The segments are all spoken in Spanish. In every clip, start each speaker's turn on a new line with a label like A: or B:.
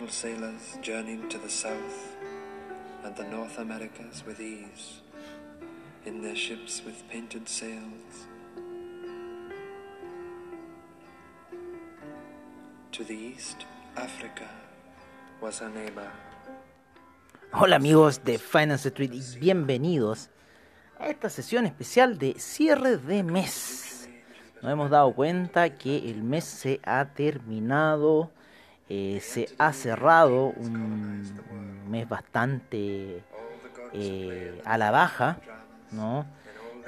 A: Beautiful sailors journeyed to the south and the North Americas with ease in their ships with painted sails. To the east, Africa was her neighbor.
B: Hola amigos de Finance Street y bienvenidos a esta sesión especial de cierre de mes nos hemos dado cuenta que el mes se ha terminado, eh, se ha cerrado un, mes bastante eh, a la baja, ¿no?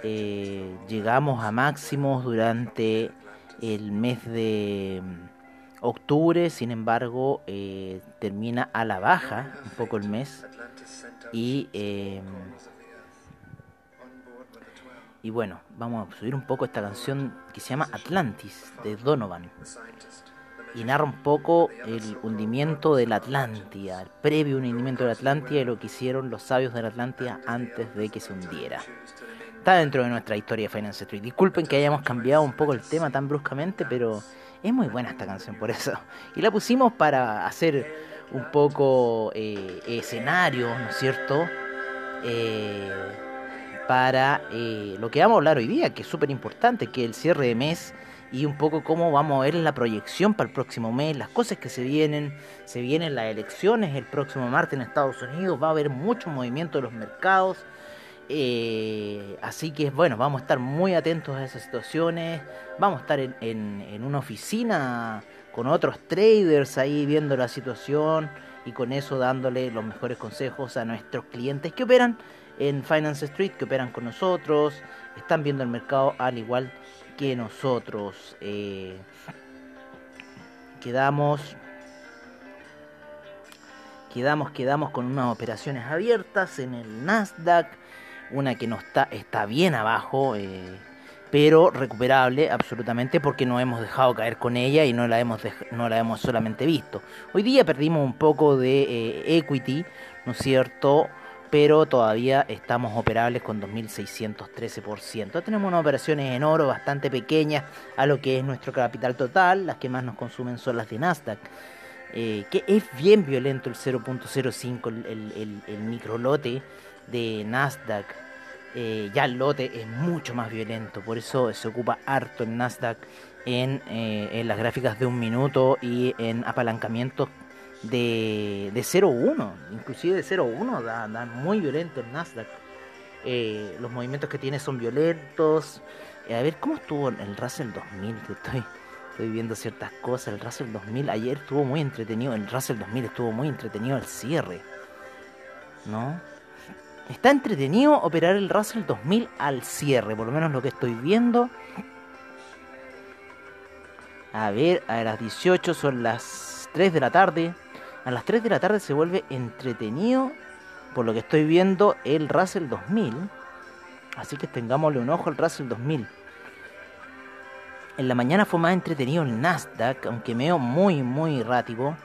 B: Eh, llegamos a máximos durante el mes de mm, octubre, sin embargo, termina a la baja un poco el mes y y bueno, vamos a subir un poco esta canción que se llama Atlantis de Donovan. Y narra un poco el hundimiento de la Atlántida, el previo hundimiento de la Atlántida y lo que hicieron los sabios de la Atlántida antes de que se hundiera. Está dentro de nuestra historia de Finance Street. Disculpen que hayamos cambiado un poco el tema tan bruscamente, pero es muy buena esta canción por eso. Y la pusimos para hacer un poco eh, escenario, ¿no es cierto? Eh, para eh, lo que vamos a hablar hoy día, que es súper importante, que el cierre de mes y un poco cómo vamos a ver la proyección para el próximo mes, las cosas que se vienen, se vienen las elecciones el próximo martes en Estados Unidos, va a haber mucho movimiento de los mercados, eh, así que bueno, vamos a estar muy atentos a esas situaciones, vamos a estar en, en una oficina con otros traders ahí viendo la situación y con eso dándole los mejores consejos a nuestros clientes que operan en Finance Street que operan con nosotros, están viendo el mercado al igual que nosotros. Eh, quedamos, quedamos, quedamos con unas operaciones abiertas en el Nasdaq, una que no está, está bien abajo. Eh, pero recuperable absolutamente porque no hemos dejado caer con ella y no la hemos, no la hemos solamente visto. Hoy día perdimos un poco de eh, equity, ¿no es cierto? Pero todavía estamos operables con 2.613%. Tenemos unas operaciones en oro bastante pequeñas a lo que es nuestro capital total, las que más nos consumen son las de Nasdaq. Eh, que es bien violento el 0.05, el, el, micro lote de Nasdaq. Eh, ya el lote es mucho más violento, por eso se ocupa harto el Nasdaq en, eh, en las gráficas de un minuto y en apalancamientos de, de 0-1, inclusive de 0-1, da, muy violento el Nasdaq. Eh, los movimientos que tiene son violentos. Eh, a ver, ¿cómo estuvo el Russell 2000? estoy, estoy viendo ciertas cosas. El Russell 2000 ayer estuvo muy entretenido. El Russell 2000 estuvo muy entretenido al cierre. ¿No? Está entretenido operar el Russell 2000 al cierre, por lo menos lo que estoy viendo. A ver, a las 18 son las 3 de la tarde a las 3 de la tarde se vuelve entretenido, por lo que estoy viendo, el Russell 2000. Así que tengámosle un ojo al Russell 2000. En la mañana fue más entretenido el Nasdaq, aunque veo muy, muy errático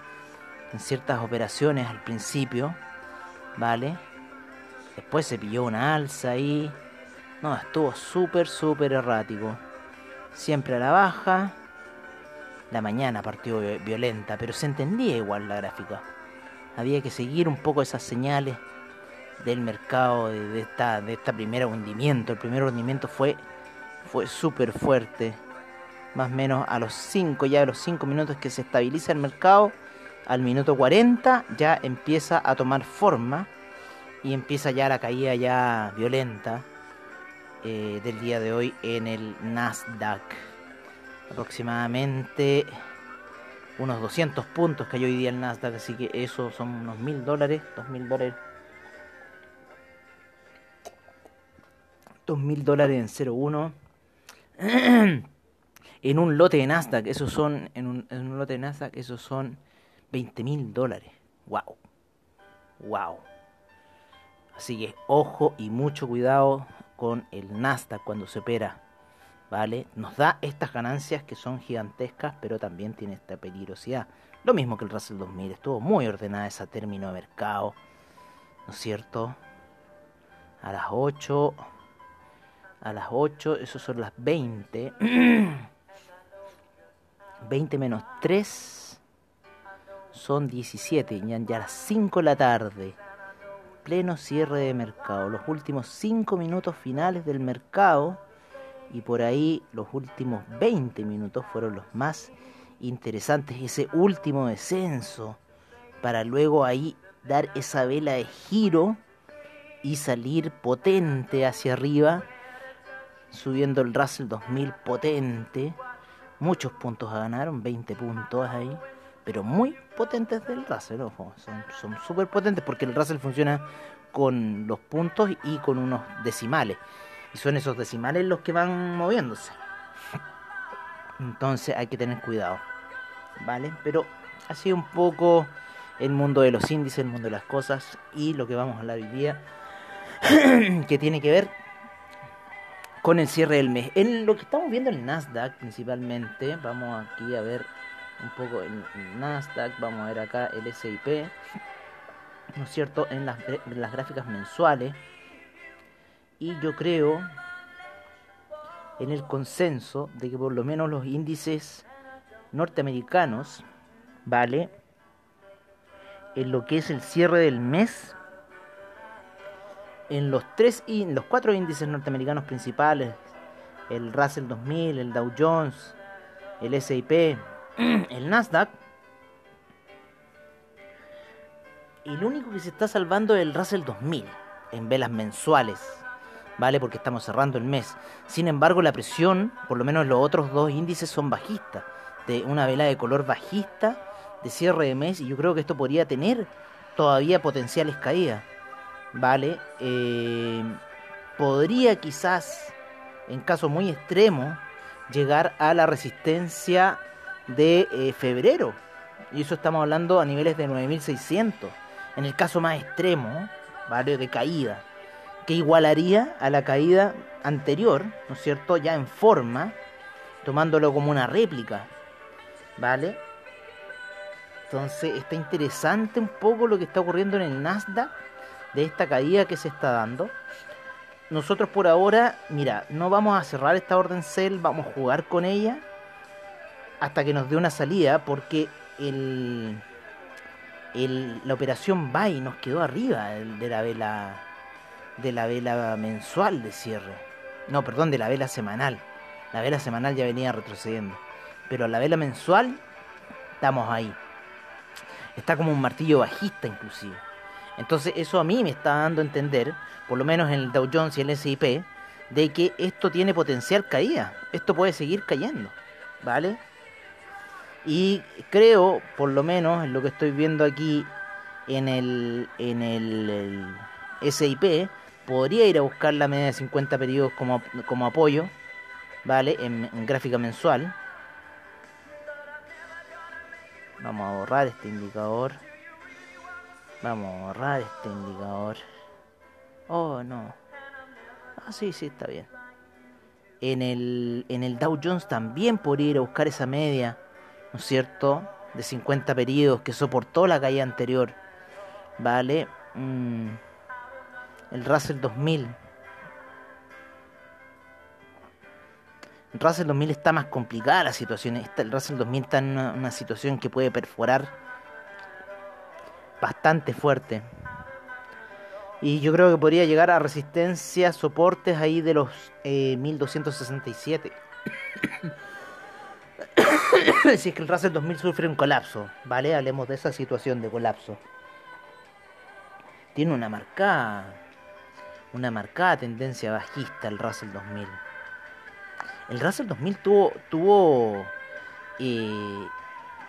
B: en ciertas operaciones al principio, ¿vale? Después se pilló una alza ahí. No, estuvo súper, súper errático. Siempre a la baja la mañana partió violenta, pero se entendía igual la gráfica. Había que seguir un poco esas señales del mercado de, esta de esta primera hundimiento. El primer hundimiento fue fue súper fuerte. Más o menos a los 5, ya a los 5 minutos que se estabiliza el mercado, al minuto 40 ya empieza a tomar forma y empieza ya la caída ya violenta eh, del día de hoy en el Nasdaq aproximadamente unos 200 puntos cayó hoy día el Nasdaq, así que eso son unos mil dólares, dos mil dólares. Dos mil dólares en 0,1. En un lote de Nasdaq, esos son, en un, en un lote de Nasdaq, esos son 20 mil dólares. Wow. Wow. Así que ojo y mucho cuidado con el Nasdaq cuando se opera. ¿Vale? Nos da estas ganancias que son gigantescas, pero también tiene esta peligrosidad. Lo mismo que el Russell 2000, estuvo muy ordenada esa término de mercado, ¿no es cierto? A las 8, a las 8, eso son las 20. 20 menos 3 son 17, ya, a las 5 de la tarde. Pleno cierre de mercado, los últimos 5 minutos finales del mercado y por ahí los últimos 20 minutos fueron los más interesantes, ese último descenso, para luego ahí dar esa vela de giro y salir potente hacia arriba, subiendo el Russell 2000 potente, muchos puntos a ganar, 20 puntos ahí, pero muy potentes del Russell, ojo, son súper potentes porque el Russell funciona con los puntos y con unos decimales, son esos decimales los que van moviéndose. Entonces hay que tener cuidado. ¿Vale? Pero así un poco el mundo de los índices, el mundo de las cosas y lo que vamos a hablar hoy día que tiene que ver con el cierre del mes. En lo que estamos viendo en Nasdaq principalmente, vamos aquí a ver un poco el Nasdaq, vamos a ver acá el SIP, ¿no es cierto? En las, en las gráficas mensuales. Y yo creo en el consenso de que por lo menos los índices norteamericanos, ¿vale? En lo que es el cierre del mes, en los tres y los cuatro índices norteamericanos principales, el Russell 2000, el Dow Jones, el S&P, el Nasdaq, el único que se está salvando es el Russell 2000 en velas mensuales. ¿Vale? Porque estamos cerrando el mes. Sin embargo, la presión, por lo menos los otros dos índices son bajistas, de una vela de color bajista de cierre de mes, y yo creo que esto podría tener todavía potenciales caídas, ¿vale? Eh, podría quizás, en caso muy extremo, llegar a la resistencia de eh, febrero, y eso estamos hablando a niveles de 9600, en el caso más extremo, ¿vale? De caída que igualaría a la caída anterior, ¿no es cierto? Ya en forma, tomándolo como una réplica, ¿vale? Entonces está interesante un poco lo que está ocurriendo en el Nasdaq de esta caída que se está dando. Nosotros por ahora, mira, no vamos a cerrar esta orden sell, vamos a jugar con ella hasta que nos dé una salida porque el, la operación buy nos quedó arriba de la vela de la vela mensual de cierre. No, perdón, de la vela semanal. La vela semanal ya venía retrocediendo. Pero la vela mensual, estamos ahí. Está como un martillo bajista inclusive. Entonces eso a mí me está dando a entender, por lo menos en el Dow Jones y el S&P, de que esto tiene potencial caída. Esto puede seguir cayendo, ¿vale? Y creo, por lo menos en lo que estoy viendo aquí en el en el, el SIP, podría ir a buscar la media de 50 periodos como, como apoyo, ¿vale? En, gráfica mensual. Vamos a borrar este indicador. Vamos a borrar este indicador. Oh, no. Ah, sí, sí, está bien. En el, en el Dow Jones también podría ir a buscar esa media, ¿no es cierto? De 50 periodos que soportó la caída anterior. ¿Vale? Mm el Russell 2000. El Russell 2000 está más complicada la situación. El Russell 2000 está en una, situación que puede perforar bastante fuerte. Y yo creo que podría llegar a resistencia, soportes ahí de los 1267. si es que el Russell 2000 sufre un colapso, ¿vale? Hablemos de esa situación de colapso. Tiene una marcada una marcada tendencia bajista el Russell 2000. El Russell 2000 tuvo tuvo eh,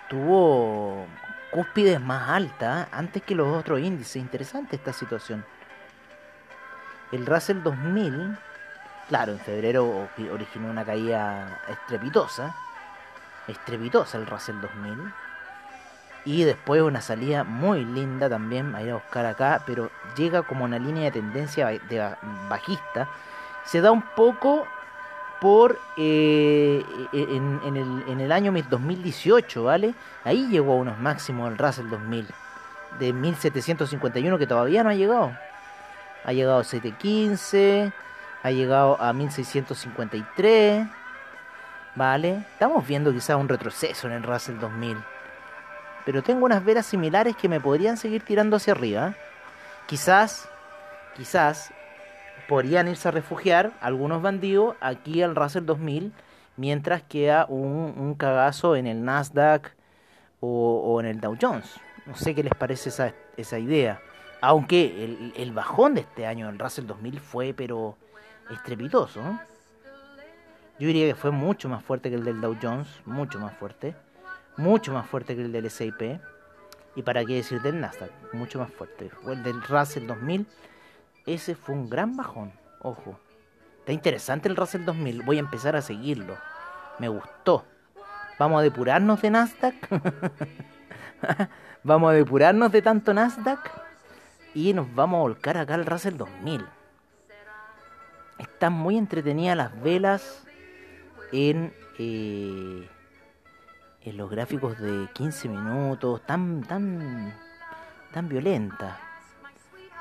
B: tuvo cúspides más altas antes que los otros índices. Interesante esta situación. El Russell 2000, claro, en febrero originó una caída estrepitosa, estrepitosa el Russell 2000. Y después una salida muy linda también, a ir a buscar acá, pero llega como una línea de tendencia de bajista. Se da un poco por eh, en, el, en el año 2018, ¿vale? Ahí llegó a unos máximos el Russell 2000, de 1751 que todavía no ha llegado. Ha llegado a 715, ha llegado a 1653, ¿vale? Estamos viendo quizás un retroceso en el Russell 2000. Pero tengo unas velas similares que me podrían seguir tirando hacia arriba. Quizás, quizás podrían irse a refugiar algunos bandidos aquí al Russell 2000 mientras queda un, un cagazo en el Nasdaq o, en el Dow Jones. No sé qué les parece esa, esa idea. Aunque el, el bajón de este año del Russell 2000 fue pero estrepitoso. Yo diría que fue mucho más fuerte que el del Dow Jones, mucho más fuerte, mucho más fuerte que el del S&P y para qué decir del Nasdaq, mucho más fuerte. Fue el del Russell 2000, ese fue un gran bajón, ojo. Está interesante el Russell 2000, voy a empezar a seguirlo. Me gustó. Vamos a depurarnos de Nasdaq. vamos a depurarnos de tanto Nasdaq y nos vamos a volcar acá al Russell 2000. Están muy entretenidas las velas en, eh, en los gráficos de 15 minutos, tan, tan, tan violenta.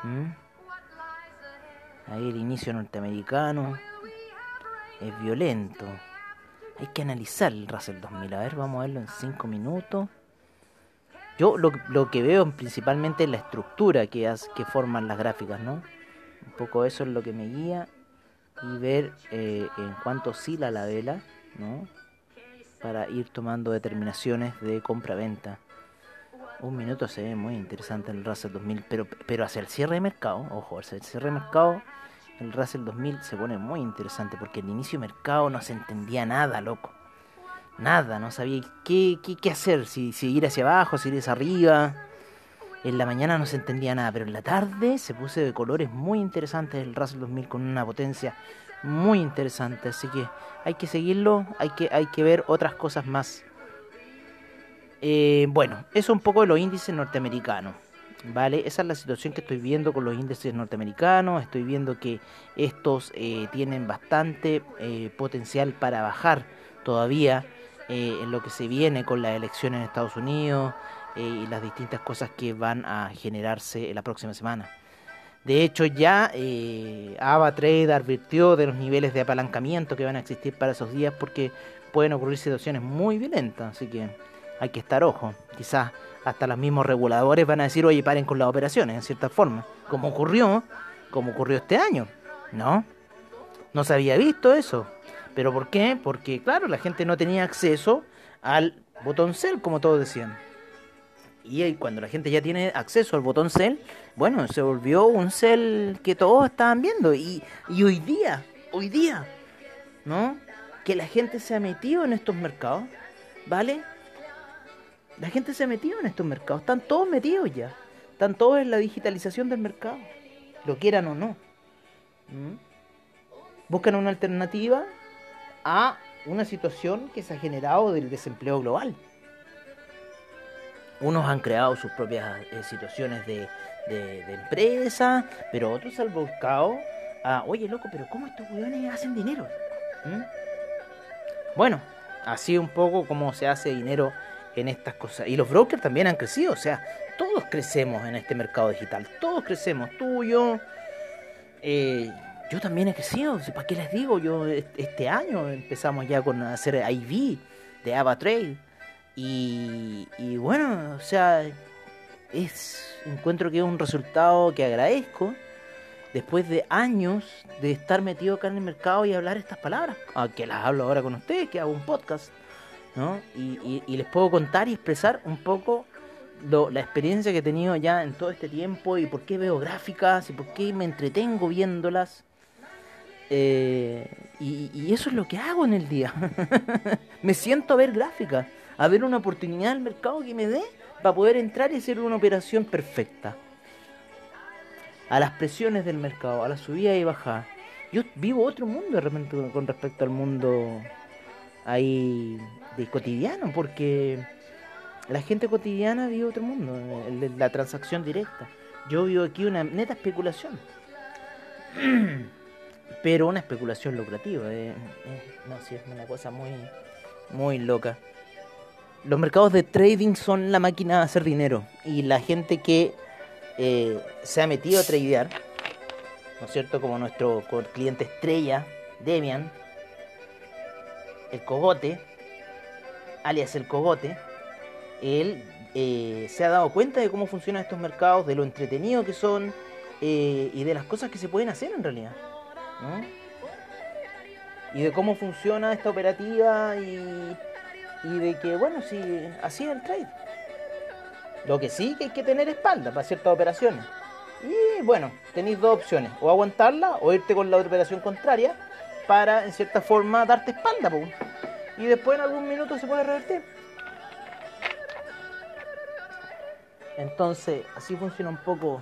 B: ¿Mm? Ahí el inicio norteamericano es violento. Hay que analizar el Russell 2000. A ver, vamos a verlo en 5 minutos. Yo lo, lo, que veo principalmente es la estructura que, que forman las gráficas, ¿no? Un poco eso es lo que me guía y ver eh, en cuánto oscila la vela, ¿no? Para ir tomando determinaciones de compra-venta. Un minuto se ve muy interesante el Russell 2000, pero, pero hacia el cierre de mercado, ojo, hacia el cierre de mercado, el Russell 2000 se pone muy interesante porque el inicio de mercado no se entendía nada, loco. Nada, no sabía qué, qué, hacer, si, si ir hacia abajo, si ir hacia arriba. En la mañana no se entendía nada, pero en la tarde se puso de colores muy interesantes el Russell 2000 con una potencia muy interesante. Así que hay que seguirlo, hay que, hay que ver otras cosas más. Eh, bueno, eso es un poco de los índices norteamericanos. ¿Vale? Esa es la situación que estoy viendo con los índices norteamericanos. Estoy viendo que estos eh, tienen bastante eh, potencial para bajar todavía en lo que se viene con las elecciones en Estados Unidos, eh, y las distintas cosas que van a generarse en la próxima semana. De hecho, ya eh, AvaTrade advirtió de los niveles de apalancamiento que van a existir para esos días porque pueden ocurrir situaciones muy violentas, así que hay que estar ojo. Quizás hasta los mismos reguladores van a decir, oye, paren con las operaciones, en cierta forma, como ocurrió, como ocurrió este año, ¿no? No se había visto eso. ¿Pero por qué? Porque, claro, la gente no tenía acceso al botón sell, como todos decían. Y cuando la gente ya tiene acceso al botón cel, bueno, se volvió un cel que todos estaban viendo. Y, y hoy día, hoy día, ¿no? Que la gente se ha metido en estos mercados, ¿vale? La gente se ha metido en estos mercados, están todos metidos ya. Están todos en la digitalización del mercado, lo quieran o no. ¿Mm? Buscan una alternativa a una situación que se ha generado del desempleo global unos han creado sus propias eh, situaciones de, de, empresa, pero otros han buscado a, oye loco, pero ¿cómo estos weones hacen dinero? ¿Mm? Bueno, así un poco como se hace dinero en estas cosas. Y los brokers también han crecido, o sea, todos crecemos en este mercado digital, todos crecemos, tú, yo, eh, yo también he crecido, ¿para qué les digo? Yo este año empezamos ya con hacer IV de AvaTrade y, bueno, o sea, es encuentro que es un resultado que agradezco después de años de estar metido acá en el mercado y hablar estas palabras, que las hablo ahora con ustedes, que hago un podcast, ¿no? Y, y, les puedo contar y expresar un poco lo, la experiencia que he tenido ya en todo este tiempo y por qué veo gráficas y por qué me entretengo viéndolas. Eh, y, y, eso es lo que hago en el día. me siento a ver gráficas a ver una oportunidad del mercado que me dé para poder entrar y hacer una operación perfecta. A las presiones del mercado, a la subida y bajada. Yo vivo otro mundo de con respecto al mundo ahí de cotidiano, porque la gente cotidiana vive otro mundo, la transacción directa. Yo vivo aquí una neta especulación. Pero una especulación lucrativa. Eh, eh, no, sí, es una cosa muy, muy loca. Los mercados de trading son la máquina de hacer dinero. Y la gente que eh, se ha metido a tradear, ¿no es cierto? Como nuestro cliente estrella, Demian, el cogote, alias el cogote, él eh, se ha dado cuenta de cómo funcionan estos mercados, de lo entretenido que son eh, y de las cosas que se pueden hacer en realidad. Y de cómo funciona esta operativa y, y de que, bueno, si así es el trade. Lo que sí que hay que tener espalda para ciertas operaciones. Y bueno, tenéis dos opciones, o aguantarla o irte con la operación contraria para en cierta forma darte espalda. Y después en algún minuto se puede revertir. Entonces, así funciona un poco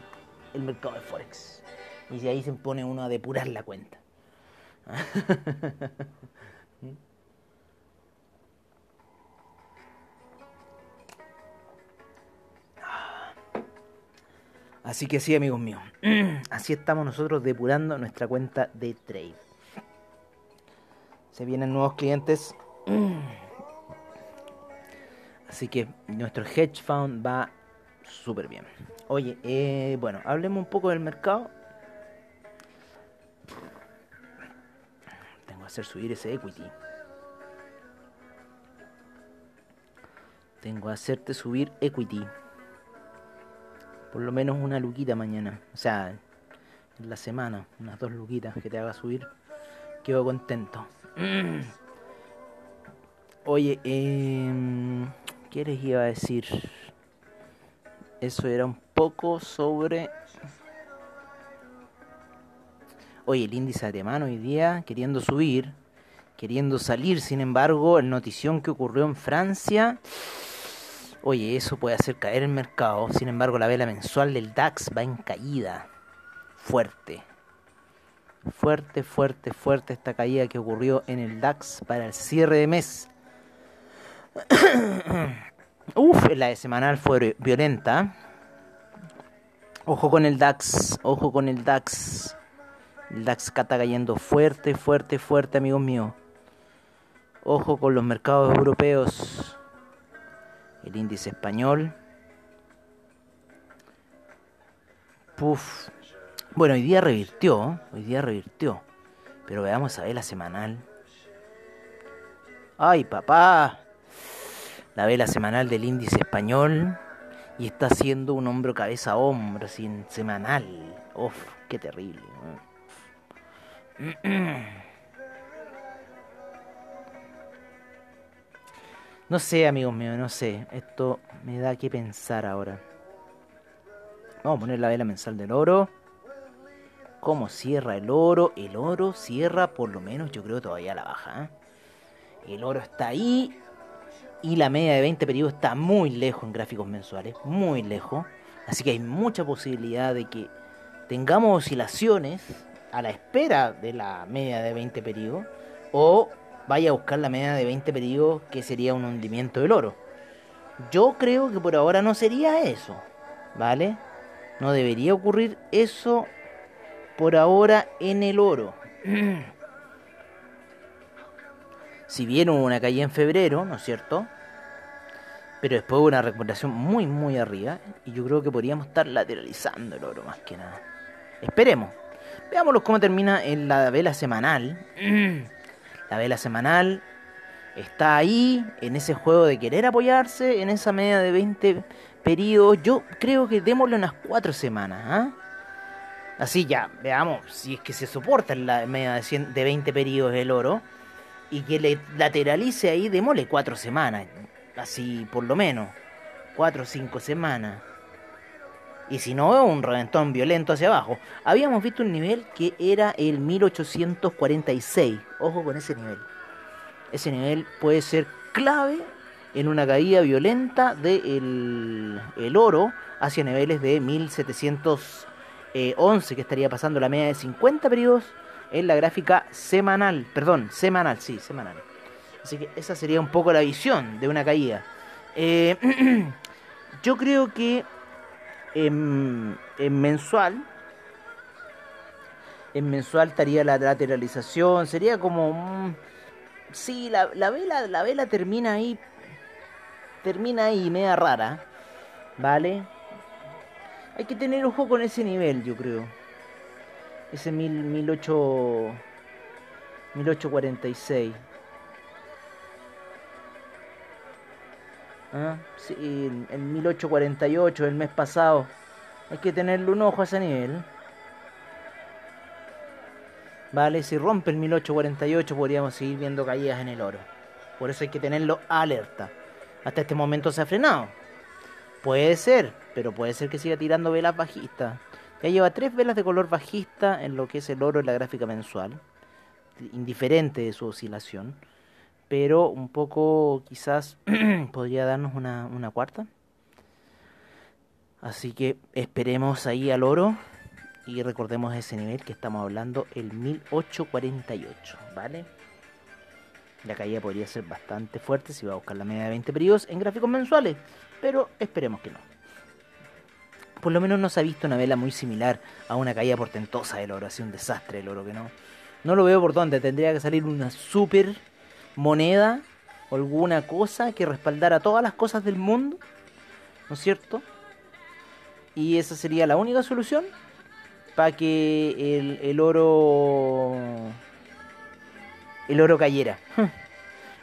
B: el mercado de Forex. Y si ahí se pone uno a depurar la cuenta. Así que sí, amigos míos. Así estamos nosotros depurando nuestra cuenta de trade. Se vienen nuevos clientes. Así que nuestro hedge fund va súper bien. Oye, eh, bueno, hablemos un poco del mercado. Tengo que hacer subir ese equity. Tengo que hacerte subir equity. Por lo menos una luquita mañana. O sea, en la semana, unas dos luquitas que te haga subir. Quedo contento. Oye, eh, ¿qué les iba a decir? Eso era un poco sobre... Oye, el índice alemán hoy día queriendo subir, queriendo salir, sin embargo, el notición que ocurrió en Francia, oye, eso puede hacer caer el mercado, sin embargo, la vela mensual del DAX va en caída, fuerte, fuerte, fuerte, fuerte esta caída que ocurrió en el DAX para el cierre de mes. Uf, la de semanal fue violenta. Ojo con el DAX, ojo con el DAX. El DAX está cayendo fuerte, fuerte, fuerte, amigos míos. Ojo con los mercados europeos. El índice español. Puf. Bueno, hoy día revirtió, hoy día revirtió. Pero veamos a ver la semanal. Ay, papá la vela semanal del índice español y está haciendo un hombro cabeza hombro, sin semanal. Uf, qué terrible. No sé, amigos míos, no sé. Esto me da que pensar ahora. Vamos a poner la vela mensal del oro. ¿Cómo cierra el oro? El oro cierra por lo menos, yo creo, todavía a la baja. ¿eh? El oro está ahí y la media de 20 periodos está muy lejos en gráficos mensuales, muy lejos. Así que hay mucha posibilidad de que tengamos oscilaciones a la espera de la media de 20 periodos o vaya a buscar la media de 20 periodos que sería un hundimiento del oro. Yo creo que por ahora no sería eso, ¿vale? No debería ocurrir eso por ahora en el oro. si bien hubo una caída en febrero, ¿no es cierto? Pero después hubo una recuperación muy, muy arriba. Y yo creo que podríamos estar lateralizando el oro más que nada. Esperemos. Veámoslo cómo termina en la vela semanal. La vela semanal está ahí, en ese juego de querer apoyarse, en esa media de 20 periodos. Yo creo que démosle unas 4 semanas. ¿ah? Así ya, veamos si es que se soporta en la media de, de 20 periodos el oro. Y que le lateralice ahí, démosle 4 semanas así por lo menos, cuatro o cinco semanas. Y si no, un reventón violento hacia abajo. Habíamos visto un nivel que era el 1846. Ojo con ese nivel. Ese nivel puede ser clave en una caída violenta del de el oro hacia niveles de 1711, que estaría pasando la media de 50 periodos en la gráfica semanal. Perdón, semanal, sí, semanal. Así que esa sería un poco la visión de una caída. Eh, yo creo que en, mensual, en mensual estaría la lateralización, sería como... sí, la, la, vela, la vela termina ahí, termina ahí media rara, ¿vale? Hay que tener ojo con ese nivel, yo creo. Ese mil, mil ocho, 1846. ¿Ah? Sí, en 1848, el mes pasado. Hay que tenerle un ojo a ese nivel. Vale, si rompe el 1848 podríamos seguir viendo caídas en el oro. Por eso hay que tenerlo alerta. Hasta este momento se ha frenado. Puede ser, pero puede ser que siga tirando velas bajistas. Ya lleva tres velas de color bajista en lo que es el oro en la gráfica mensual. Indiferente de su oscilación pero un poco quizás podría darnos una, una cuarta. Así que esperemos ahí al oro y recordemos ese nivel que estamos hablando, el 1848, ¿vale? La caída podría ser bastante fuerte si va a buscar la media de 20 periodos en gráficos mensuales, pero esperemos que no. Por lo menos no se ha visto una vela muy similar a una caída portentosa del oro, así un desastre el oro que no. No lo veo por dónde, tendría que salir una super moneda alguna cosa que respaldara todas las cosas del mundo, ¿no es cierto? Y esa sería la única solución para que el, el oro el oro cayera.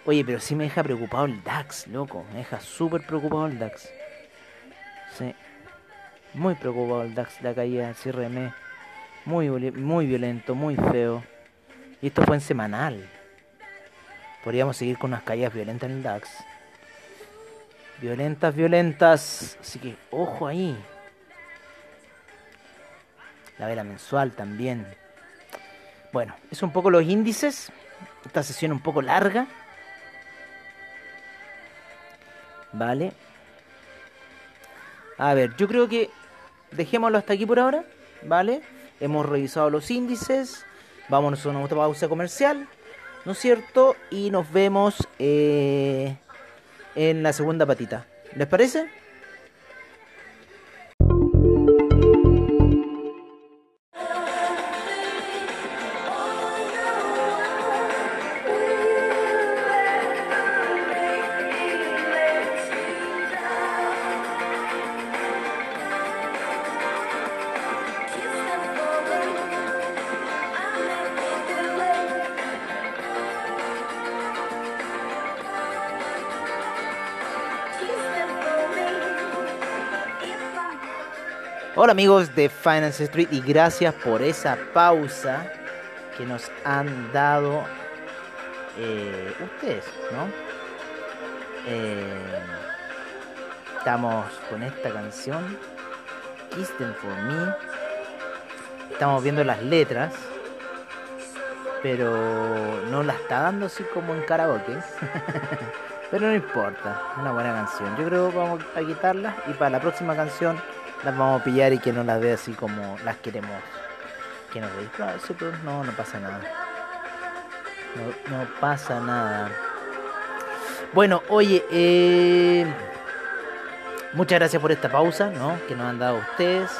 B: Oye, pero sí me deja preocupado el DAX, loco. Me deja súper preocupado el DAX. Sí. Muy preocupado el DAX, la caída del cierre Muy, muy violento, muy feo. Y esto fue en semanal. Podríamos seguir con unas caídas violentas en el DAX. Violentas, violentas. Así que ojo ahí. La vela mensual también. Bueno, es un poco los índices. Esta sesión un poco larga. Vale. A ver, yo creo que dejémoslo hasta aquí por ahora. Vale. Hemos revisado los índices. Vámonos a una pausa comercial. ¿No es cierto? Y nos vemos eh, en la segunda patita. ¿Les parece? Hola amigos de Finance Street y gracias por esa pausa que nos han dado eh, ustedes, ¿no? Eh, estamos con esta canción, Kiss For Me. Estamos viendo las letras, pero no la está dando así como en karaoke. pero no importa, una buena canción. Yo creo que vamos a quitarla y para la próxima canción las vamos a pillar y que no las vea así como las queremos que nos veis. no, no pasa nada. No, no pasa nada. Bueno, oye, eh, muchas gracias por esta pausa, ¿no? Que nos han dado ustedes.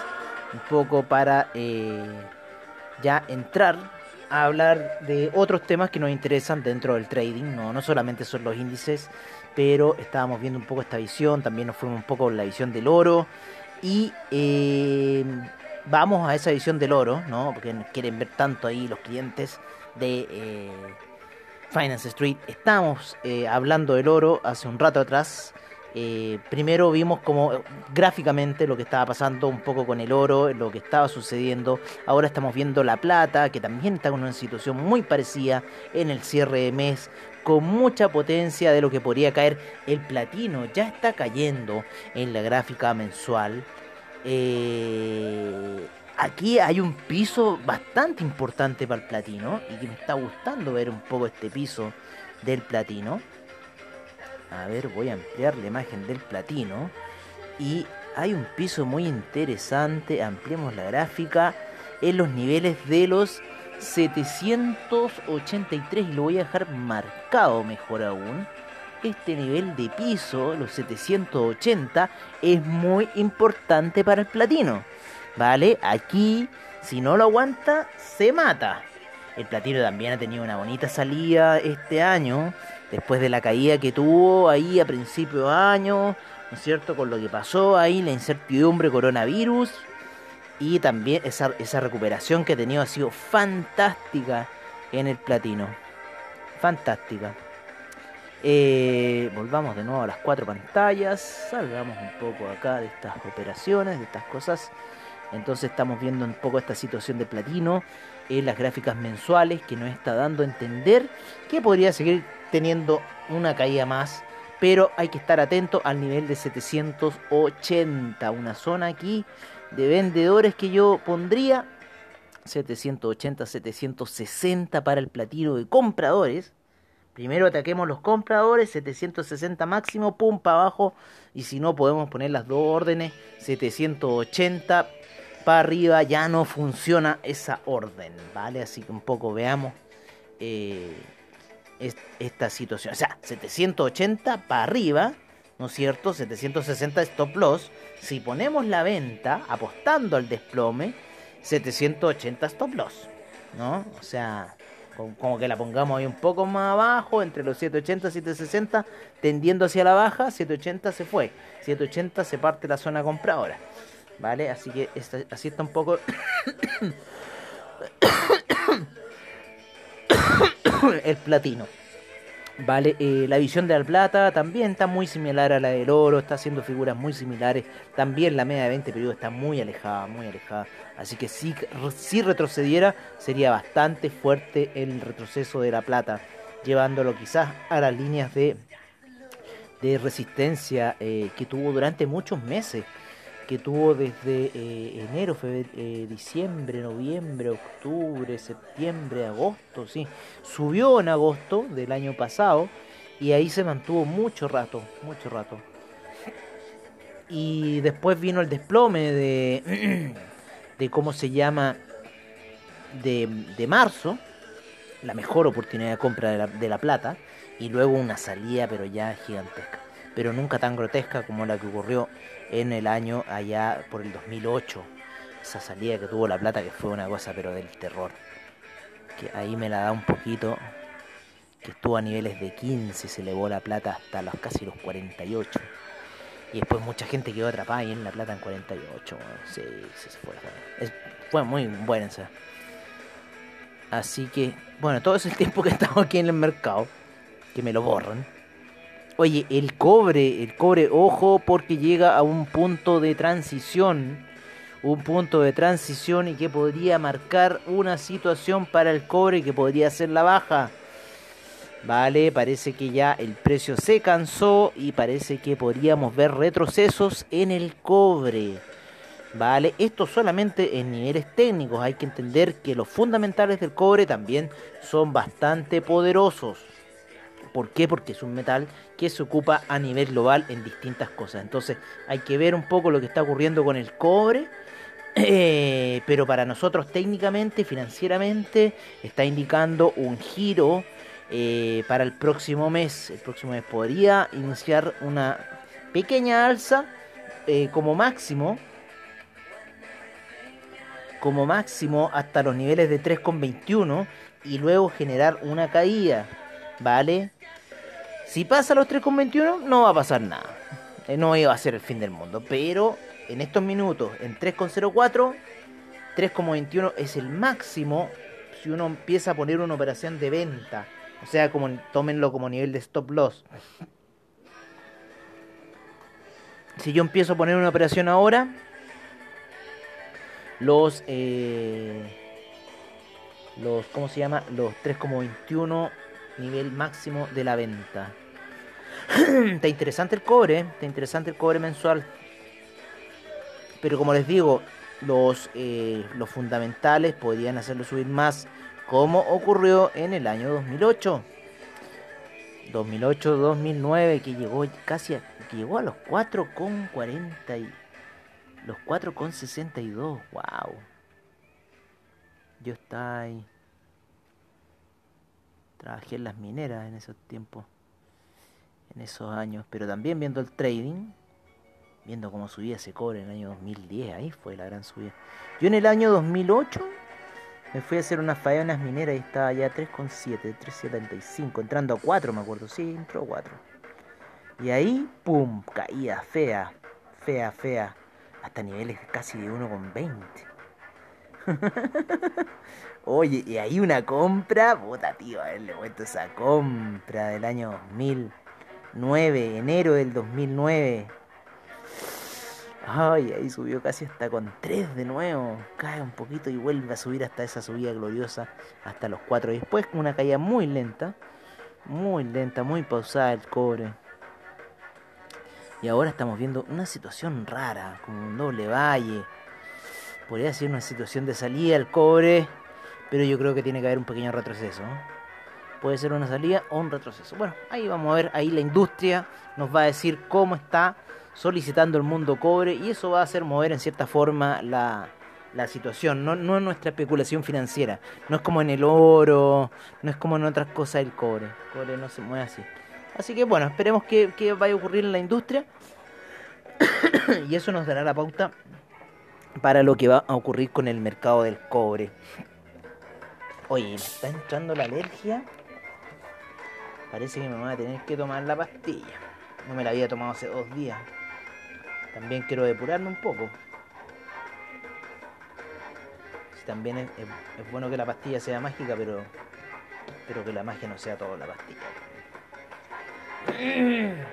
B: Un poco para eh, ya entrar a hablar de otros temas que nos interesan dentro del trading, ¿no? No solamente son los índices, pero estábamos viendo un poco esta visión, también nos fuimos un poco la visión del oro, y eh, vamos a esa edición del oro, ¿no? Porque quieren ver tanto ahí los clientes de eh, Finance Street. Estamos eh, hablando del oro hace un rato atrás. Primero vimos como gráficamente lo que estaba pasando un poco con el oro, lo que estaba sucediendo. Ahora estamos viendo la plata, que también está en una situación muy parecida en el cierre de mes, con mucha potencia de lo que podría caer el platino. Ya está cayendo en la gráfica mensual. Eh, aquí hay un piso bastante importante para el platino y que me está gustando ver un poco este piso del platino. A ver, voy a ampliar la imagen del platino. Y hay un piso muy interesante. Ampliemos la gráfica en los niveles de los 783 y lo voy a dejar marcado mejor aún. Este nivel de piso, los 780, es muy importante para el platino. ¿Vale? Aquí, si no lo aguanta, se mata. El platino también ha tenido una bonita salida este año, después de la caída que tuvo ahí a principio de año, ¿no es cierto? Con lo que pasó ahí, la incertidumbre coronavirus y también esa, esa recuperación que ha tenido ha sido fantástica en el platino. Fantástica. Eh, volvamos de nuevo a las cuatro pantallas. Salgamos un poco acá de estas operaciones, de estas cosas. Entonces estamos viendo un poco esta situación de platino en las gráficas mensuales que nos está dando a entender que podría seguir teniendo una caída más. Pero hay que estar atento al nivel de 780. Una zona aquí de vendedores que yo pondría 780, 760 para el platino de compradores. Primero ataquemos los compradores, 760 máximo, pum para abajo. Y si no, podemos poner las dos órdenes, 780 para arriba. Ya no funciona esa orden, ¿vale? Así que un poco veamos eh, esta situación. O sea, 780 para arriba ¿no es cierto? 760 stop loss. Si ponemos la venta apostando al desplome, 780 stop loss, ¿no? O sea, como que la pongamos ahí un poco más abajo, entre los 780 y 760, tendiendo hacia la baja, 780 se fue, 780 se parte la zona compradora, ¿vale? Así que así está un poco el platino. Vale, eh, la visión de la plata también está muy similar a la del oro, está haciendo figuras muy similares. También la media de 20 periodos está muy alejada, muy alejada. Así que si, si retrocediera, sería bastante fuerte el retroceso de la plata, llevándolo quizás a las líneas de, de resistencia eh, que tuvo durante muchos meses que tuvo desde eh, enero, febrero, eh, diciembre, noviembre, octubre, septiembre, agosto, sí. Subió en agosto del año pasado y ahí se mantuvo mucho rato, mucho rato. Y después vino el desplome de, de cómo se llama, de, de marzo, la mejor oportunidad de compra de la, de la plata, y luego una salida pero ya gigantesca, pero nunca tan grotesca como la que ocurrió en el año allá por el 2008. Esa salida que tuvo La Plata que fue una cosa pero del terror. Que ahí me la da un poquito. Que estuvo a niveles de 15, se elevó La Plata hasta los casi los 48. Y después mucha gente quedó atrapada ahí en La Plata en 48. sí, sí, fue, fue, muy buena. Así que, bueno, todo ese tiempo que estamos aquí en el mercado, que me lo borran. Oye, el cobre, el cobre, ojo, porque llega a un punto de transición. Un punto de transición y que podría marcar una situación para el cobre que podría ser la baja. Vale, parece que ya el precio se cansó y parece que podríamos ver retrocesos en el cobre. Vale, esto solamente en niveles técnicos. Hay que entender que los fundamentales del cobre también son bastante poderosos. ¿Por qué? Porque es un metal que se ocupa a nivel global en distintas cosas. Entonces hay que ver un poco lo que está ocurriendo con el cobre. Eh, pero para nosotros técnicamente, financieramente, está indicando un giro eh, para el próximo mes. El próximo mes podría iniciar una pequeña alza eh, como máximo. Como máximo hasta los niveles de 3,21 y luego generar una caída. ¿Vale? Si pasa los 3,21 no va a pasar nada. Eh, no iba a ser el fin del mundo. Pero en estos minutos, en 3,04, 3,21 es el máximo si uno empieza a poner una operación de venta. O sea, como tómenlo como nivel de stop loss. Si yo empiezo a poner una operación ahora, los eh, los ¿cómo se llama? Los 3,21 nivel máximo de la venta. está interesante el cobre, está interesante el cobre mensual. Pero como les digo, los, eh, los fundamentales podrían hacerlo subir más, como ocurrió en el año 2008. 2008-2009, que llegó casi a, que llegó a los 4,40 y los 4,62. Wow. Yo está ahí. Trabajé en las mineras en esos tiempos, en esos años, pero también viendo el trading, viendo cómo subía ese cobre en el año 2010, ahí fue la gran subida. Yo en el año 2008 me fui a hacer unas faenas mineras y estaba ya 3,7, 3,75, entrando a 4 me acuerdo, sí, entró a 4. Y ahí, ¡pum!, caía fea, fea, fea, hasta niveles casi de 1,20. Oye, y ahí una compra, puta tío, a ver, le cuento esa compra del año 2009, enero del 2009. Ay, ahí subió casi hasta con 3 de nuevo. Cae un poquito y vuelve a subir hasta esa subida gloriosa, hasta los 4. Y después una caída muy lenta, muy lenta, muy pausada el cobre. Y ahora estamos viendo una situación rara, como un doble valle. Podría ser una situación de salida al cobre, pero yo creo que tiene que haber un pequeño retroceso. Puede ser una salida o un retroceso. Bueno, ahí vamos a ver, ahí la industria nos va a decir cómo está solicitando el mundo cobre y eso va a hacer mover en cierta forma la, la situación, no, no nuestra especulación financiera, no es como en el oro, no es como en otras cosas el cobre, el cobre no se mueve así. Así que bueno, esperemos que, que vaya a ocurrir en la industria y eso nos dará la pauta para lo que va a ocurrir con el mercado del cobre. Oye, me está entrando la alergia. Parece que me voy a tener que tomar la pastilla. No me la había tomado hace dos días. También quiero depurarme un poco. también es, bueno que la pastilla sea mágica, pero, pero que la magia no sea toda la pastilla.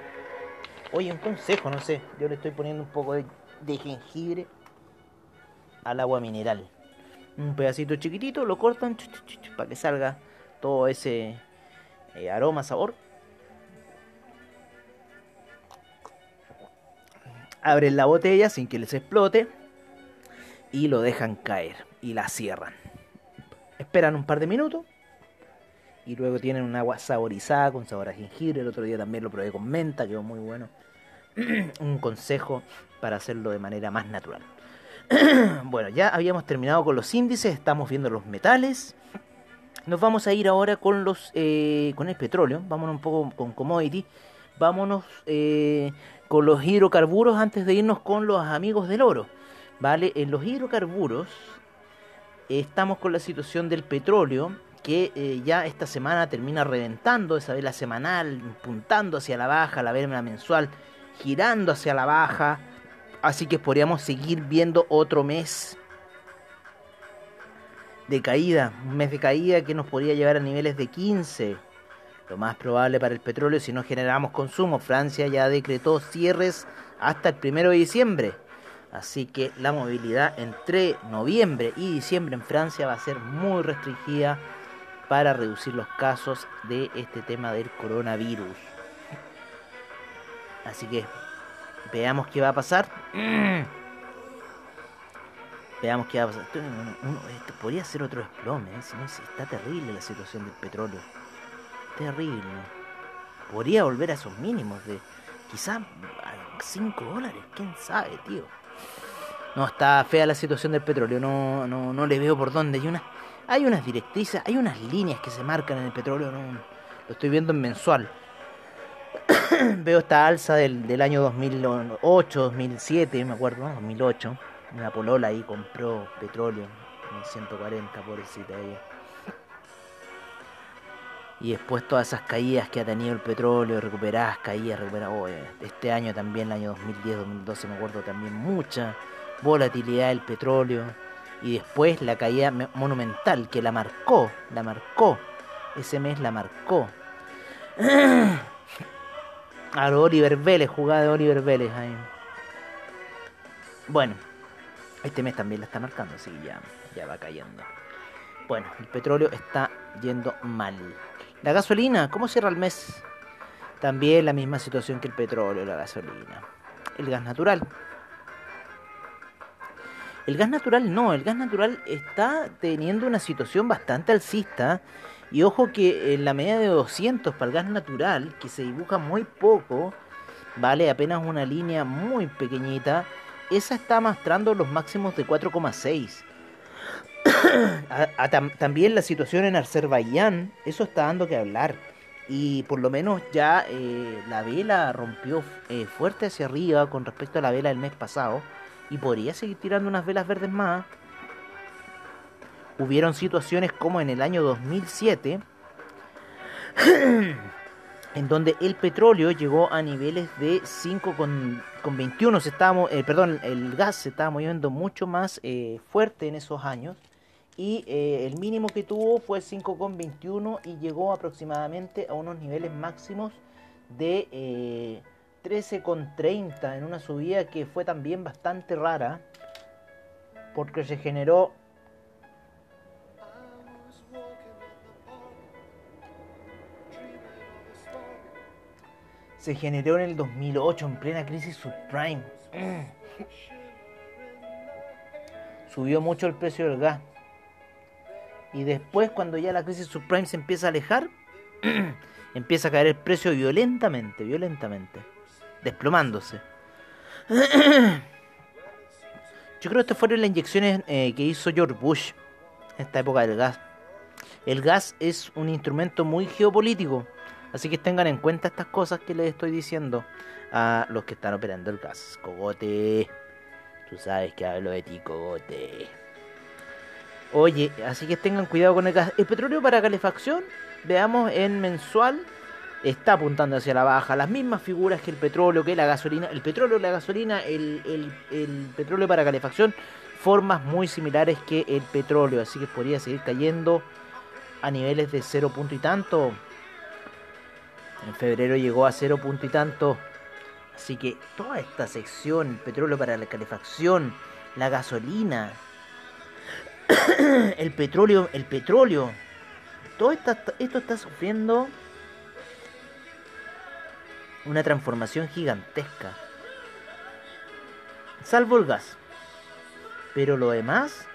B: Oye, un consejo, no sé. Yo le estoy poniendo un poco de, jengibre al agua mineral. Un pedacito chiquitito, lo cortan para que salga todo ese eh, aroma, sabor. abren la botella sin que les explote y lo dejan caer y la cierran. Esperan un par de minutos y luego tienen un agua saborizada con sabor a jengibre. El otro día también lo probé con menta, quedó muy bueno. un consejo para hacerlo de manera más natural. bueno, ya habíamos terminado con los índices, estamos viendo los metales. Nos vamos a ir ahora con los eh, con el petróleo. Vámonos un poco con commodity. Vámonos eh, con los hidrocarburos antes de irnos con los amigos del oro. ¿Vale? En los hidrocarburos estamos con la situación del petróleo que eh, ya esta semana termina reventando esa vela semanal, puntando hacia la baja, la vela mensual girando hacia la baja. Así que podríamos seguir viendo otro mes de caída, un mes de caída que nos podría llevar a niveles de 15 lo más probable para el petróleo si no generamos consumo. Francia ya decretó cierres hasta el primero de diciembre. Así que la movilidad entre noviembre y diciembre en Francia va a ser muy restringida para reducir los casos de este tema del coronavirus. Así que veamos qué va a pasar. Veamos qué va a pasar. Esto, podría ser otro desplome, ¿eh? si no, está terrible la situación del petróleo terrible. Podría volver a esos mínimos de quizás 5 dólares, quién sabe, tío. No, está fea la situación del petróleo, no, no, no le veo por dónde. Hay unas, hay unas directrices, hay unas líneas que se marcan en el petróleo, no, lo estoy viendo en mensual. veo esta alza del, del año 2008, 2007, me acuerdo, 2008. Una polola ahí compró petróleo en 140, pobrecita ella y después todas esas caídas que ha tenido el petróleo, recuperadas, caídas, recuperadas. Este año también, el año 2010, 2012, me acuerdo también mucha volatilidad del petróleo y después la caída monumental que la marcó, la marcó, ese mes la marcó. A Oliver Vélez, jugada de Oliver Vélez ahí. Bueno, este mes también la está marcando, así ya, ya va cayendo. Bueno, el petróleo está yendo mal. La gasolina, ¿cómo cierra el mes? También la misma situación que el petróleo, la gasolina. El gas natural. El gas natural no, el gas natural está teniendo una situación bastante alcista. Y ojo que en la media de 200 para el gas natural, que se dibuja muy poco, vale apenas una línea muy pequeñita, esa está mostrando los máximos de 4,6. también la situación en Azerbaiyán, eso está dando que hablar. Y por lo menos ya eh, la vela rompió eh, fuerte hacia arriba con respecto a la vela del mes pasado. Y podría seguir tirando unas velas verdes más. Hubieron situaciones como en el año 2007 en donde el petróleo llegó a niveles de 5,21. Se eh, perdón, el gas se estaba moviendo mucho más eh, fuerte en esos años. Y eh, el mínimo que tuvo fue 5,21 y llegó aproximadamente a unos niveles máximos de 13,30 en una subida que fue también bastante rara. Porque se generó se generó en el 2008 en plena crisis subprime. Subió mucho el precio del gas. Y después cuando ya la crisis subprime se empieza a alejar, empieza a caer el precio violentamente, violentamente, desplomándose. Yo creo que estas fueron las inyecciones eh, que hizo George Bush en esta época del gas. El gas es un instrumento muy geopolítico Así que tengan en cuenta estas cosas que les estoy diciendo a los que están operando el gas. Cogote. Tú sabes que hablo de ti, cogote. Oye, así que tengan cuidado con el gas. El petróleo para calefacción, veamos en mensual, está apuntando hacia la baja. Las mismas figuras que el petróleo, que la gasolina. El petróleo, la gasolina, el, el, el petróleo para calefacción, formas muy similares que el petróleo. Así que podría seguir cayendo a niveles de cero punto y tanto. En febrero llegó a cero punto y tanto. Así que toda esta sección, el petróleo para la calefacción, la gasolina, el petróleo, el petróleo, todo esto está sufriendo una transformación gigantesca. Salvo el gas. Pero lo demás,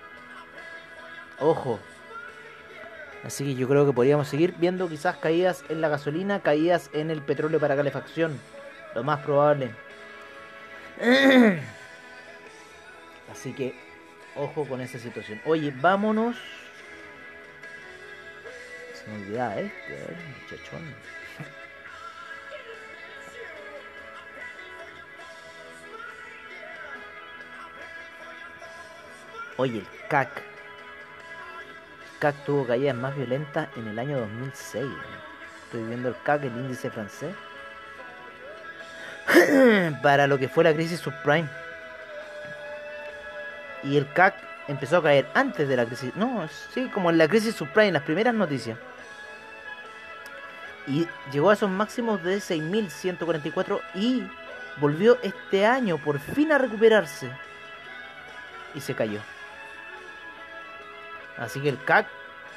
B: ojo, Así que yo creo que podríamos seguir viendo quizás caídas en la gasolina, caídas en el petróleo para calefacción. Lo más probable. Así que ojo con esa situación. Oye, vámonos. Se me olvidaba este, ¿eh? muchachón. Oye, CAC CAC tuvo caídas más violentas en el año 2006. Estoy viendo el CAC, el índice francés. para lo que fue la crisis subprime. Y el CAC empezó a caer antes de la crisis. No, sí, como en la crisis subprime, las primeras noticias. Y llegó a esos máximos de 6.144 y volvió este año por fin a recuperarse. Y se cayó. Así que el CAC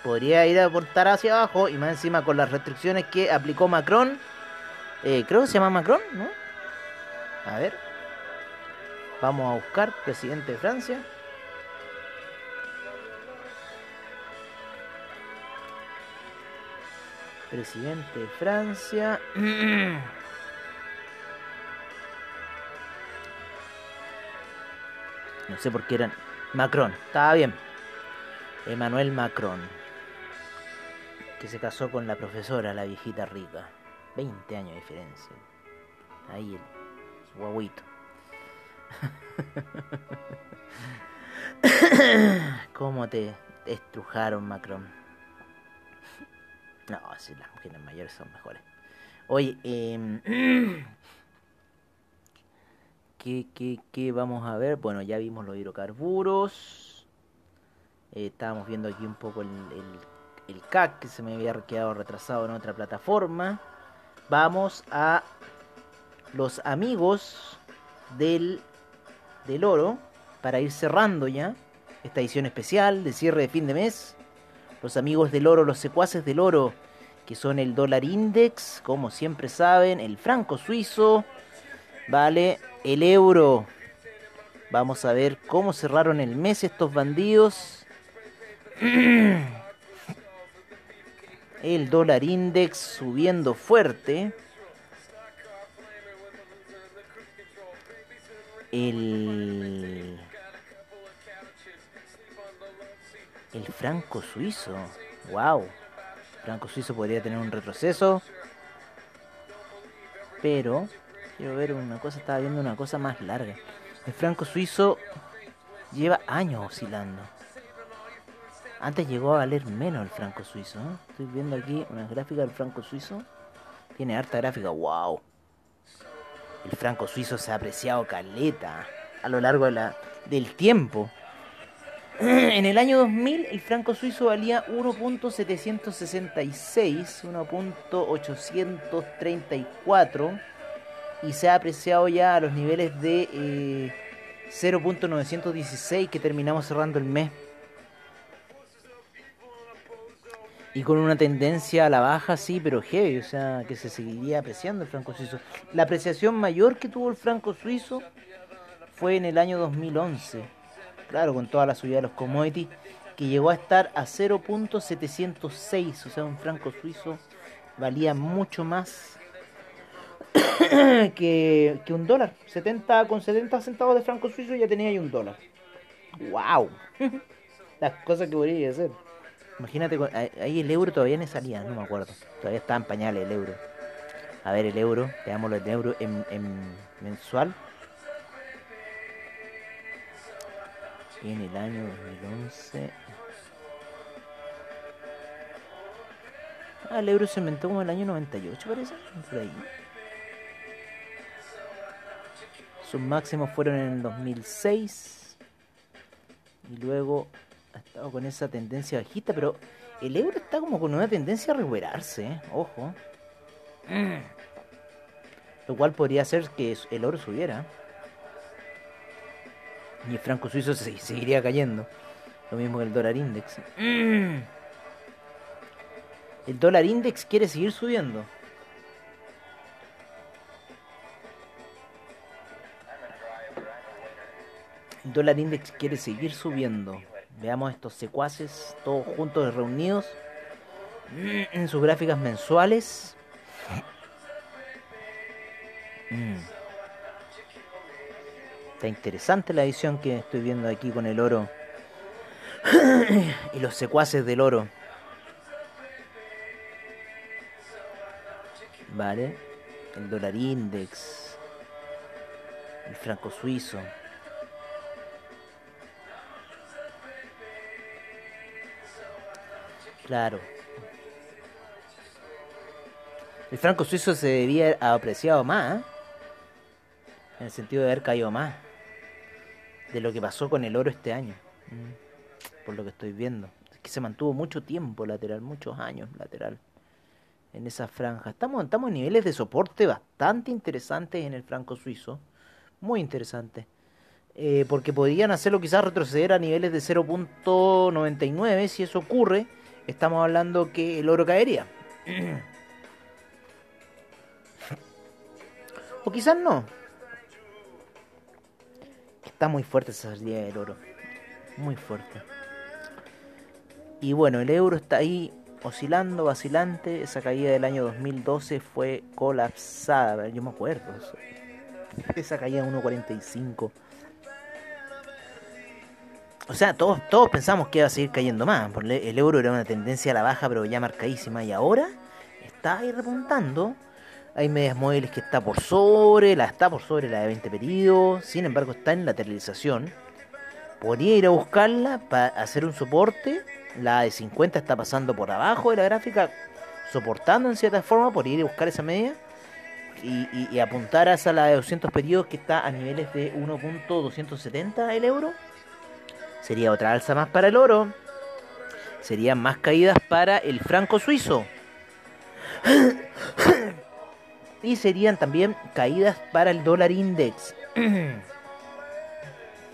B: podría ir a aportar hacia abajo y más encima con las restricciones que aplicó Macron. Eh, creo que se llama Macron, ¿no? A ver. Vamos a buscar presidente de Francia. Presidente de Francia. No sé por qué eran. Macron, estaba bien. Emmanuel Macron, que se casó con la profesora, la viejita rica. 20 años de diferencia. Ahí el guaguito. ¿Cómo te estrujaron, Macron? No, si las mujeres mayores son mejores. Oye, eh, ¿qué, qué, qué vamos a ver? Bueno, ya vimos los hidrocarburos. Eh, estábamos viendo aquí un poco el, el, CAC que se me había quedado retrasado en otra plataforma. Vamos a los amigos del, del oro para ir cerrando ya esta edición especial de cierre de fin de mes. Los amigos del oro, los secuaces del oro, que son el dólar index, como siempre saben, el franco suizo, vale, el euro. Vamos a ver cómo cerraron el mes estos bandidos. El dólar index subiendo fuerte. El, El franco suizo. Wow. franco suizo podría tener un retroceso. Pero quiero ver una cosa, estaba viendo una cosa más larga. El franco suizo lleva años oscilando. Antes llegó a valer menos el franco suizo. ¿eh? Estoy viendo aquí una gráfica del franco suizo. Tiene harta gráfica. ¡Wow! El franco suizo se ha apreciado caleta a lo largo de la, del tiempo. En el año 2000 el franco suizo valía 1.766, 1.834 y se ha apreciado ya a los niveles de 0.916 eh, que terminamos cerrando el mes. Y con una tendencia a la baja, sí, pero heavy, o sea, que se seguiría apreciando el franco suizo. La apreciación mayor que tuvo el franco suizo fue en el año 2011, claro, con toda la subida de los commodities, que llegó a estar a 0.706, o sea, un franco suizo valía mucho más que, que, un dólar. 70 con 70 centavos de franco suizo ya tenía ahí un dólar. ¡Wow! Las cosas que podría hacer. Imagínate, ahí el euro todavía no salía, no me acuerdo. Todavía estaba en pañales el euro. A ver el euro, veámoslo el euro en, en mensual. en el año 2011. Ah, el euro se inventó como en el año 98, parece. Por ahí. Sus máximos fueron en el 2006. Y luego ha estado con esa tendencia bajista, pero el euro está como con una tendencia a recuperarse, ¿eh? ojo. Lo cual podría hacer que el oro subiera. Y el franco suizo se seguiría cayendo. Lo mismo que el dólar index. El dólar index quiere seguir subiendo. El dólar index quiere seguir subiendo. Veamos estos secuaces, todos juntos reunidos en sus gráficas mensuales. Mm. Está interesante la edición que estoy viendo aquí con el oro. y los secuaces del oro. Vale. El dólar index. El franco suizo. Claro. El franco suizo se debía haber apreciado más. ¿eh? En el sentido de haber caído más de lo que pasó con el oro este año. Mm. Por lo que estoy viendo. Es que se mantuvo mucho tiempo lateral, muchos años lateral. En esa franja. Estamos, estamos en niveles de soporte bastante interesantes en el franco suizo. Muy interesantes. Eh, porque podrían hacerlo quizás retroceder a niveles de 0.99. Si eso ocurre, estamos hablando que el oro caería. o quizás no. Está muy fuerte esa salida del oro. Muy fuerte. Y bueno, el euro está ahí oscilando, vacilante. Esa caída del año 2012 fue colapsada. Yo me acuerdo. Esa caída de 1.45. O sea, todos, todos pensamos que iba a seguir cayendo más. Porque el euro era una tendencia a la baja, pero ya marcadísima. Y ahora está ahí repuntando hay medias móviles que está por sobre, la está por sobre la de 20 periodos, sin embargo está en lateralización. Podría ir a buscarla para hacer un soporte. La de 50 está pasando por abajo de la gráfica, soportando en cierta forma, por ir a buscar esa media. Y, apuntar a esa la de 200 periodos que está a niveles de 1.270 el euro. Sería otra alza más para el oro. Serían más caídas para el franco suizo. y serían también caídas para el dólar index.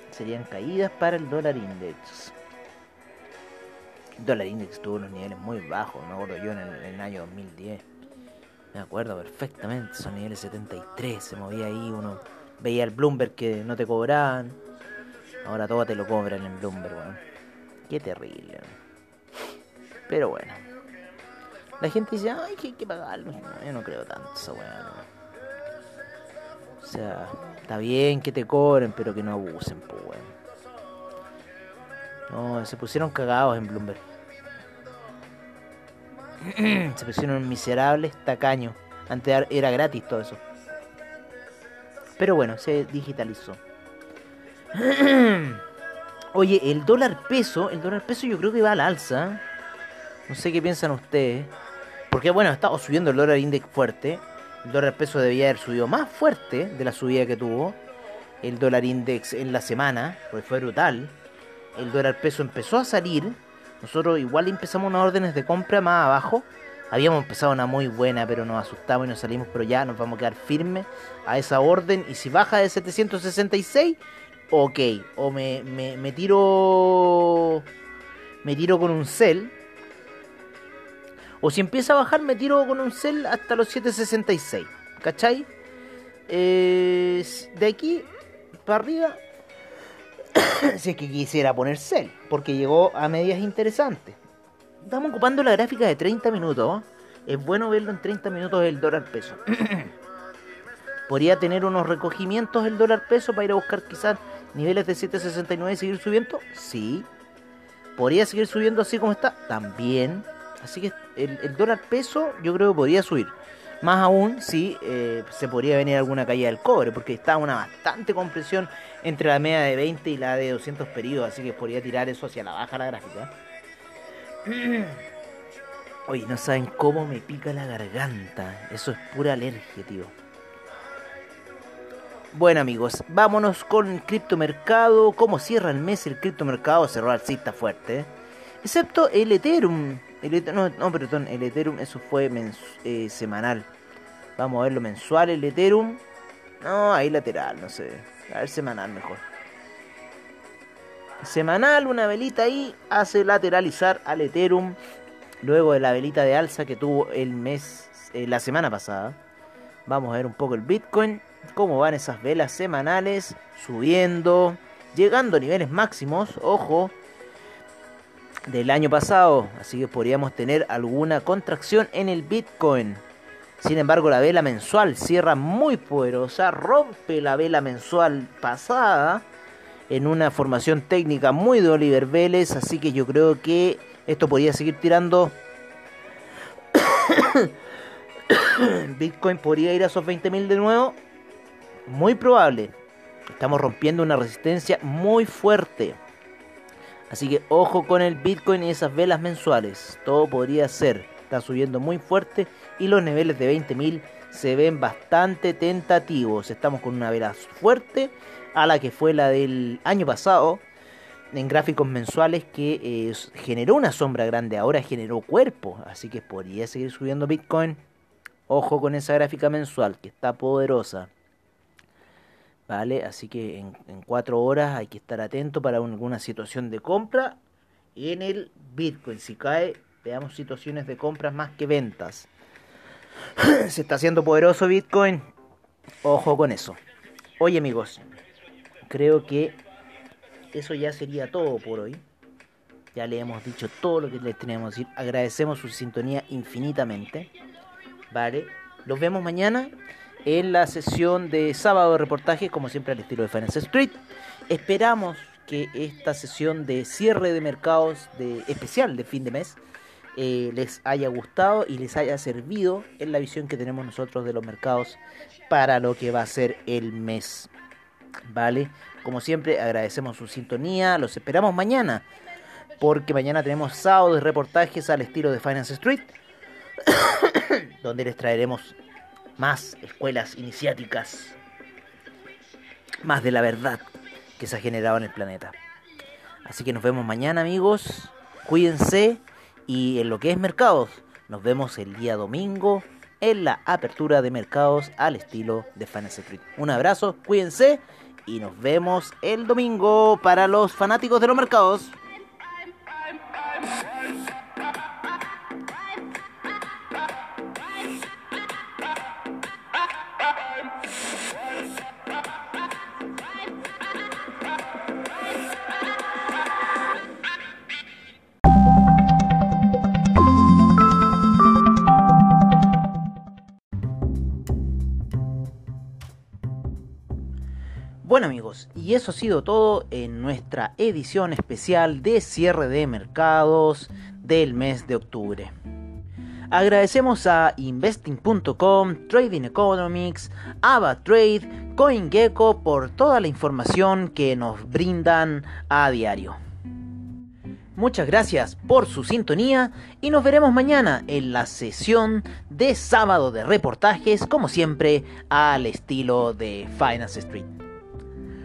B: serían caídas para el dólar index. El dólar index tuvo unos niveles muy bajos, me acuerdo yo en el, año 2010. Me acuerdo perfectamente, son niveles 73, se movía ahí, uno veía el Bloomberg que no te cobraban. Ahora todo te lo cobran en Bloomberg, Qué terrible. Pero bueno. La gente dice, ay, que hay que pagarlo. yo no creo tanto esa. O sea, está bien que te cobren, pero que no abusen, pues weón. No, se pusieron cagados en Bloomberg. se pusieron miserables, tacaños. Antes era gratis todo eso. Pero bueno, se digitalizó. Oye, el dólar peso, el dólar peso yo creo que va al alza. No sé qué piensan ustedes. Porque bueno, ha estado subiendo el dólar index fuerte. El dólar peso debía haber subido más fuerte de la subida que tuvo. El dólar index en la semana, porque fue brutal. El dólar peso empezó a salir. Nosotros igual empezamos unas órdenes de compra más abajo. Habíamos empezado una muy buena, pero nos asustamos y nos salimos, pero ya nos vamos a quedar firmes a esa orden. Y si baja de 766, ok. O me, me, me tiro. Me tiro con un cel. O si empieza a bajar, me tiro con un cel hasta los 766. ¿Cachai? Eh, de aquí para arriba. si es que quisiera poner cel. Porque llegó a medias interesantes. Estamos ocupando la gráfica de 30 minutos. Es bueno verlo en 30 minutos el dólar peso. Podría tener unos recogimientos el dólar peso para ir a buscar quizás niveles de 7.69 y seguir subiendo. Sí. Podría seguir subiendo así como está. También. Así que el, dólar peso yo creo que podría subir. Más aún si eh, se podría venir alguna caída del cobre, porque está una bastante compresión entre la media de 20 y la de 200 periodos, así que podría tirar eso hacia la baja la gráfica. Oye, no saben cómo me pica la garganta. Eso es pura alergia, tío. Bueno amigos, vámonos con el criptomercado. ¿Cómo cierra el mes el criptomercado? Cerró alcista fuerte. Excepto el Ethereum. El, no, no, perdón, el Ethereum eso fue eh, semanal. Vamos a verlo mensual, el Ethereum. No, ahí lateral, no sé. A ver, semanal mejor. Semanal, una velita ahí hace lateralizar al Ethereum luego de la velita de alza que tuvo el mes, eh, la semana pasada. Vamos a ver un poco el Bitcoin, cómo van esas velas semanales, subiendo, llegando a niveles máximos, ojo, del año pasado. Así que podríamos tener alguna contracción en el Bitcoin. Sin embargo, la vela mensual cierra muy poderosa, rompe la vela mensual pasada en una formación técnica muy de Oliver Vélez, así que yo creo que esto podría seguir tirando. Bitcoin podría ir a esos 20.000 de nuevo. Muy probable. Estamos rompiendo una resistencia muy fuerte. Así que ojo con el Bitcoin y esas velas mensuales. Todo podría ser. Está subiendo muy fuerte y los niveles de 20.000 se ven bastante tentativos. Estamos con una vela fuerte a la que fue la del año pasado en gráficos mensuales que eh, generó una sombra grande, ahora generó cuerpo, así que podría seguir subiendo Bitcoin. Ojo con esa gráfica mensual que está poderosa. Vale, así que en, en cuatro horas hay que estar atento para alguna situación de compra en el Bitcoin. Si cae, veamos situaciones de compras más que ventas. Se está haciendo poderoso Bitcoin. Ojo con eso. Oye amigos, creo que eso ya sería todo por hoy. Ya le hemos dicho todo lo que les teníamos que decir. Agradecemos su sintonía infinitamente. Vale. Los vemos mañana en la sesión de sábado de reportaje, como siempre al estilo de Finance Street. Esperamos que esta sesión de cierre de mercados de especial de fin de mes eh, les haya gustado y les haya servido en la visión que tenemos nosotros de los mercados para lo que va a ser el mes. ¿Vale? Como siempre, agradecemos su sintonía. Los esperamos mañana. Porque mañana tenemos sábado de reportajes al estilo de Finance Street. donde les traeremos más escuelas iniciáticas. Más de la verdad que se ha generado en el planeta. Así que nos vemos mañana amigos. Cuídense. Y en lo que es mercados, nos vemos el día domingo en la apertura de mercados al estilo de Finance Street. Un abrazo, cuídense y nos vemos el domingo para los fanáticos de los mercados. Bueno amigos, y eso ha sido todo en nuestra edición especial de cierre de mercados del mes de octubre. Agradecemos a investing.com, Trading Economics, AvaTrade, CoinGecko por toda la información que nos brindan a diario. Muchas gracias por su sintonía y nos veremos mañana en la sesión de sábado de reportajes, como siempre, al estilo de Finance Street.